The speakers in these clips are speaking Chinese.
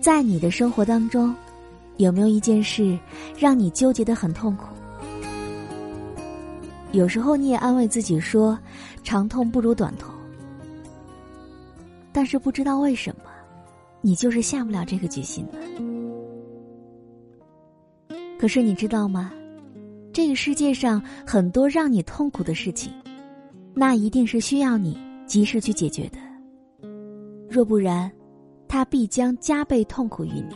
在你的生活当中，有没有一件事让你纠结的很痛苦？有时候你也安慰自己说，长痛不如短痛。但是不知道为什么，你就是下不了这个决心的。可是你知道吗？这个世界上很多让你痛苦的事情，那一定是需要你及时去解决的。若不然，他必将加倍痛苦于你。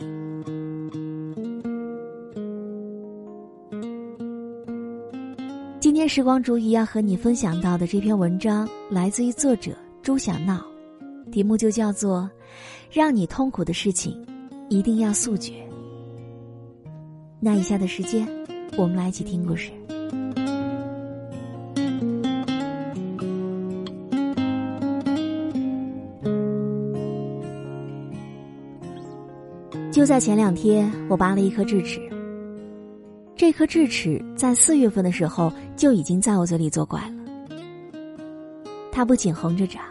今天时光煮雨要和你分享到的这篇文章，来自于作者朱小闹。题目就叫做“让你痛苦的事情，一定要速决”。那以下的时间，我们来一起听故事。就在前两天，我拔了一颗智齿。这颗智齿在四月份的时候就已经在我嘴里作怪了，它不仅横着长。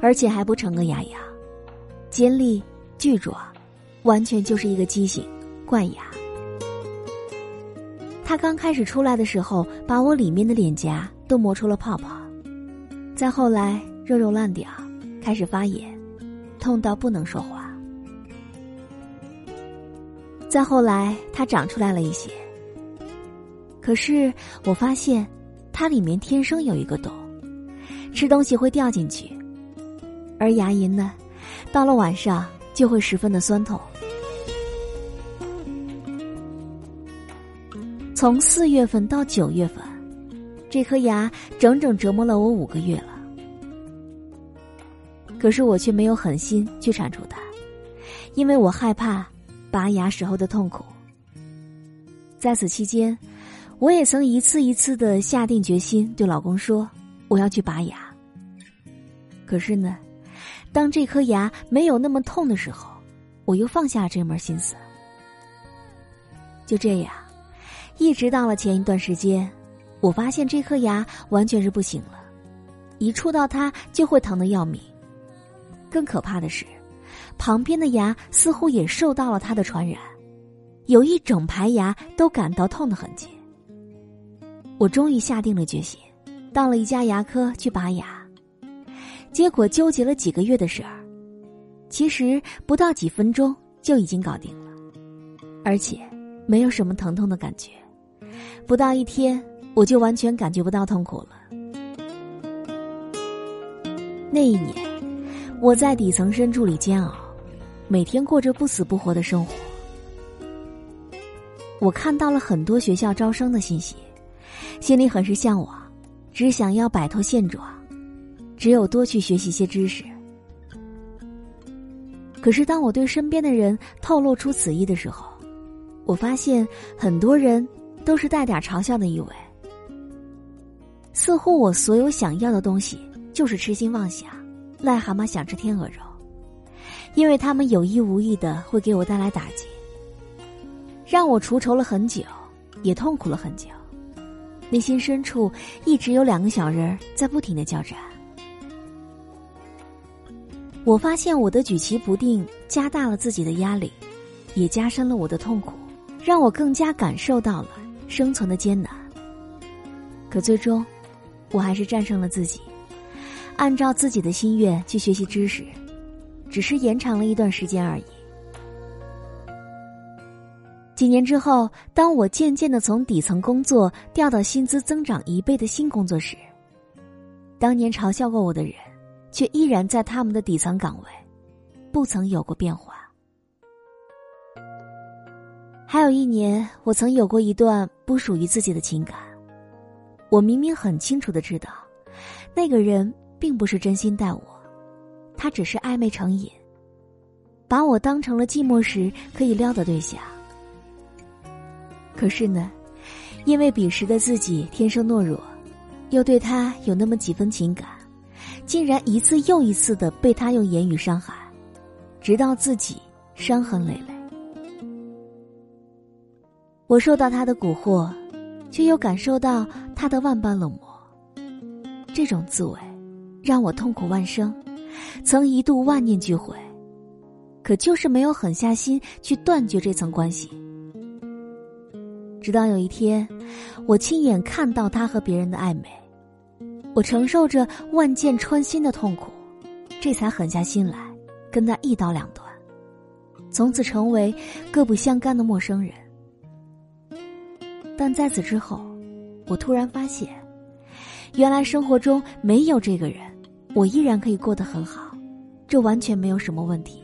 而且还不成个牙牙，尖利巨壮，完全就是一个畸形怪牙。他刚开始出来的时候，把我里面的脸颊都磨出了泡泡，再后来肉肉烂掉，开始发炎，痛到不能说话。再后来，它长出来了一些，可是我发现，它里面天生有一个洞，吃东西会掉进去。而牙龈呢，到了晚上就会十分的酸痛。从四月份到九月份，这颗牙整整折磨了我五个月了。可是我却没有狠心去铲除它，因为我害怕拔牙时候的痛苦。在此期间，我也曾一次一次的下定决心对老公说：“我要去拔牙。”可是呢？当这颗牙没有那么痛的时候，我又放下了这门心思。就这样，一直到了前一段时间，我发现这颗牙完全是不行了，一触到它就会疼得要命。更可怕的是，旁边的牙似乎也受到了它的传染，有一整排牙都感到痛的痕迹。我终于下定了决心，到了一家牙科去拔牙。结果纠结了几个月的事儿，其实不到几分钟就已经搞定了，而且没有什么疼痛的感觉，不到一天我就完全感觉不到痛苦了。那一年，我在底层深处里煎熬，每天过着不死不活的生活。我看到了很多学校招生的信息，心里很是向往，只想要摆脱现状。只有多去学习些知识。可是，当我对身边的人透露出此意的时候，我发现很多人都是带点嘲笑的意味。似乎我所有想要的东西就是痴心妄想，癞蛤蟆想吃天鹅肉，因为他们有意无意的会给我带来打击，让我除愁了很久，也痛苦了很久，内心深处一直有两个小人在不停的叫着。我发现我的举棋不定加大了自己的压力，也加深了我的痛苦，让我更加感受到了生存的艰难。可最终，我还是战胜了自己，按照自己的心愿去学习知识，只是延长了一段时间而已。几年之后，当我渐渐的从底层工作调到薪资增长一倍的新工作时，当年嘲笑过我的人。却依然在他们的底层岗位，不曾有过变化。还有一年，我曾有过一段不属于自己的情感。我明明很清楚的知道，那个人并不是真心待我，他只是暧昧成瘾，把我当成了寂寞时可以撩的对象。可是呢，因为彼时的自己天生懦弱，又对他有那么几分情感。竟然一次又一次的被他用言语伤害，直到自己伤痕累累。我受到他的蛊惑，却又感受到他的万般冷漠。这种滋味，让我痛苦万生，曾一度万念俱灰。可就是没有狠下心去断绝这层关系。直到有一天，我亲眼看到他和别人的暧昧，我承受着万箭穿心的痛苦，这才狠下心来跟他一刀两断，从此成为各不相干的陌生人。但在此之后，我突然发现，原来生活中没有这个人，我依然可以过得很好，这完全没有什么问题。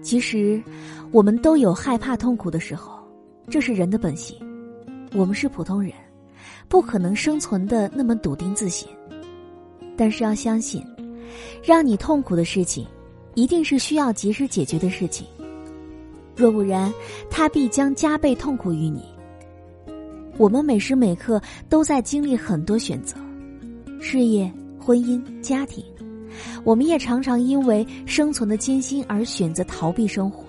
其实，我们都有害怕痛苦的时候，这是人的本性。我们是普通人，不可能生存的那么笃定自信。但是要相信，让你痛苦的事情，一定是需要及时解决的事情。若不然，他必将加倍痛苦于你。我们每时每刻都在经历很多选择，事业、婚姻、家庭。我们也常常因为生存的艰辛而选择逃避生活，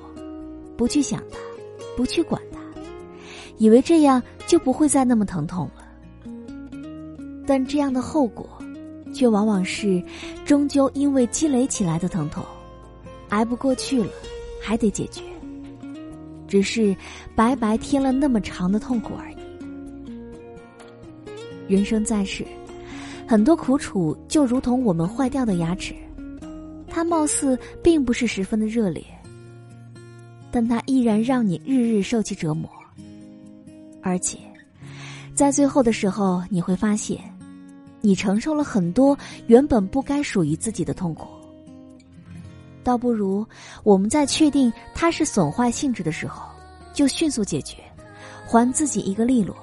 不去想它，不去管它，以为这样就不会再那么疼痛了。但这样的后果，却往往是终究因为积累起来的疼痛，挨不过去了，还得解决。只是白白添了那么长的痛苦而已。人生在世。很多苦楚就如同我们坏掉的牙齿，它貌似并不是十分的热烈，但它依然让你日日受其折磨。而且，在最后的时候，你会发现，你承受了很多原本不该属于自己的痛苦。倒不如我们在确定它是损坏性质的时候，就迅速解决，还自己一个利落。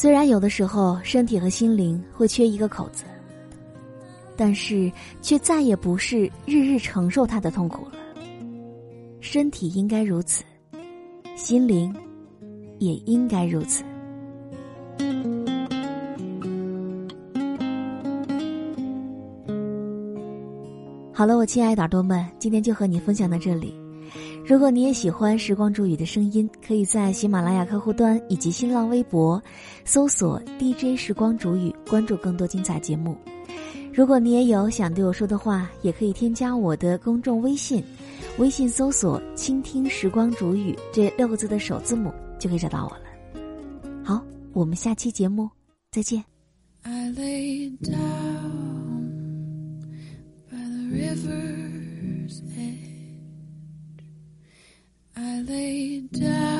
虽然有的时候身体和心灵会缺一个口子，但是却再也不是日日承受他的痛苦了。身体应该如此，心灵也应该如此。好了，我亲爱的耳朵们，今天就和你分享到这里。如果你也喜欢时光煮雨的声音，可以在喜马拉雅客户端以及新浪微博搜索 DJ 时光煮雨，关注更多精彩节目。如果你也有想对我说的话，也可以添加我的公众微信，微信搜索“倾听时光煮雨”这六个字的首字母，就可以找到我了。好，我们下期节目再见。I lay down by the river. Lay down,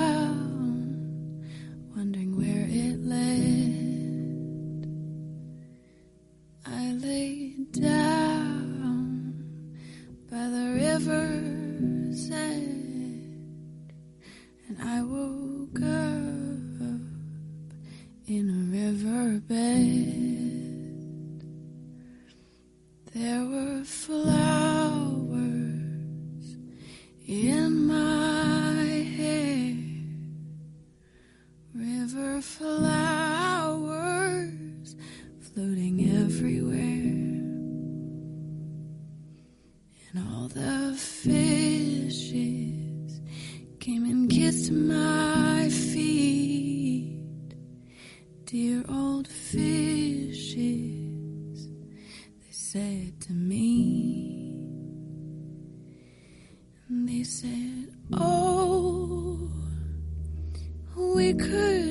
said, Oh, we could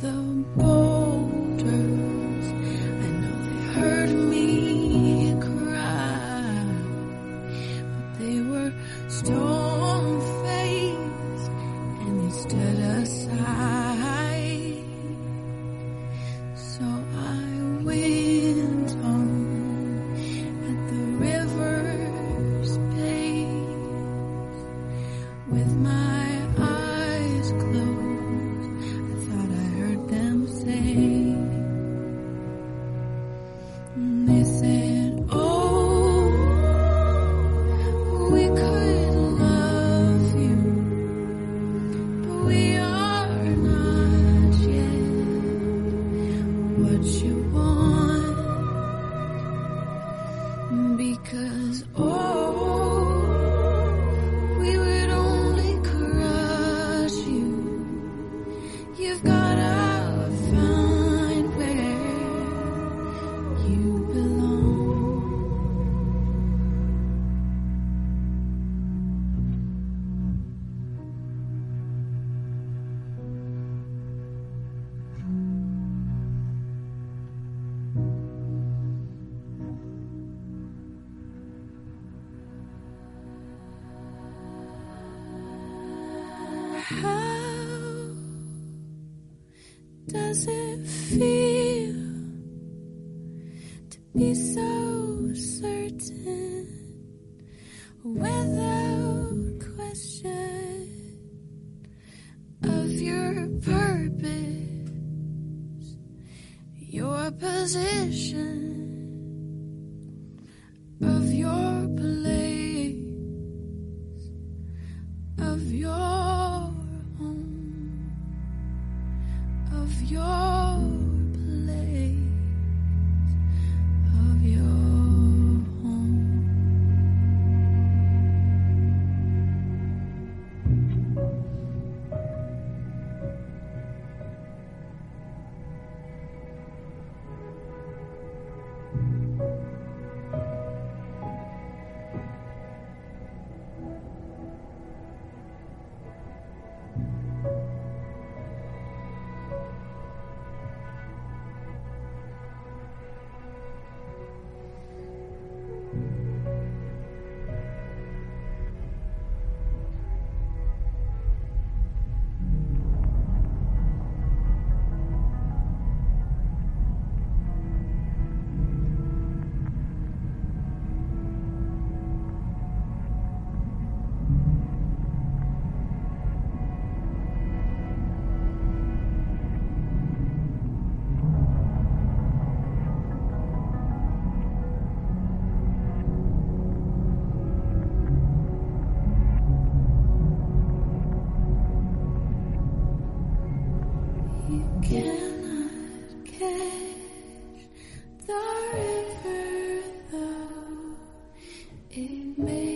the boat. how does it feel to be so certain without question of your purpose, your position? the river, though it may.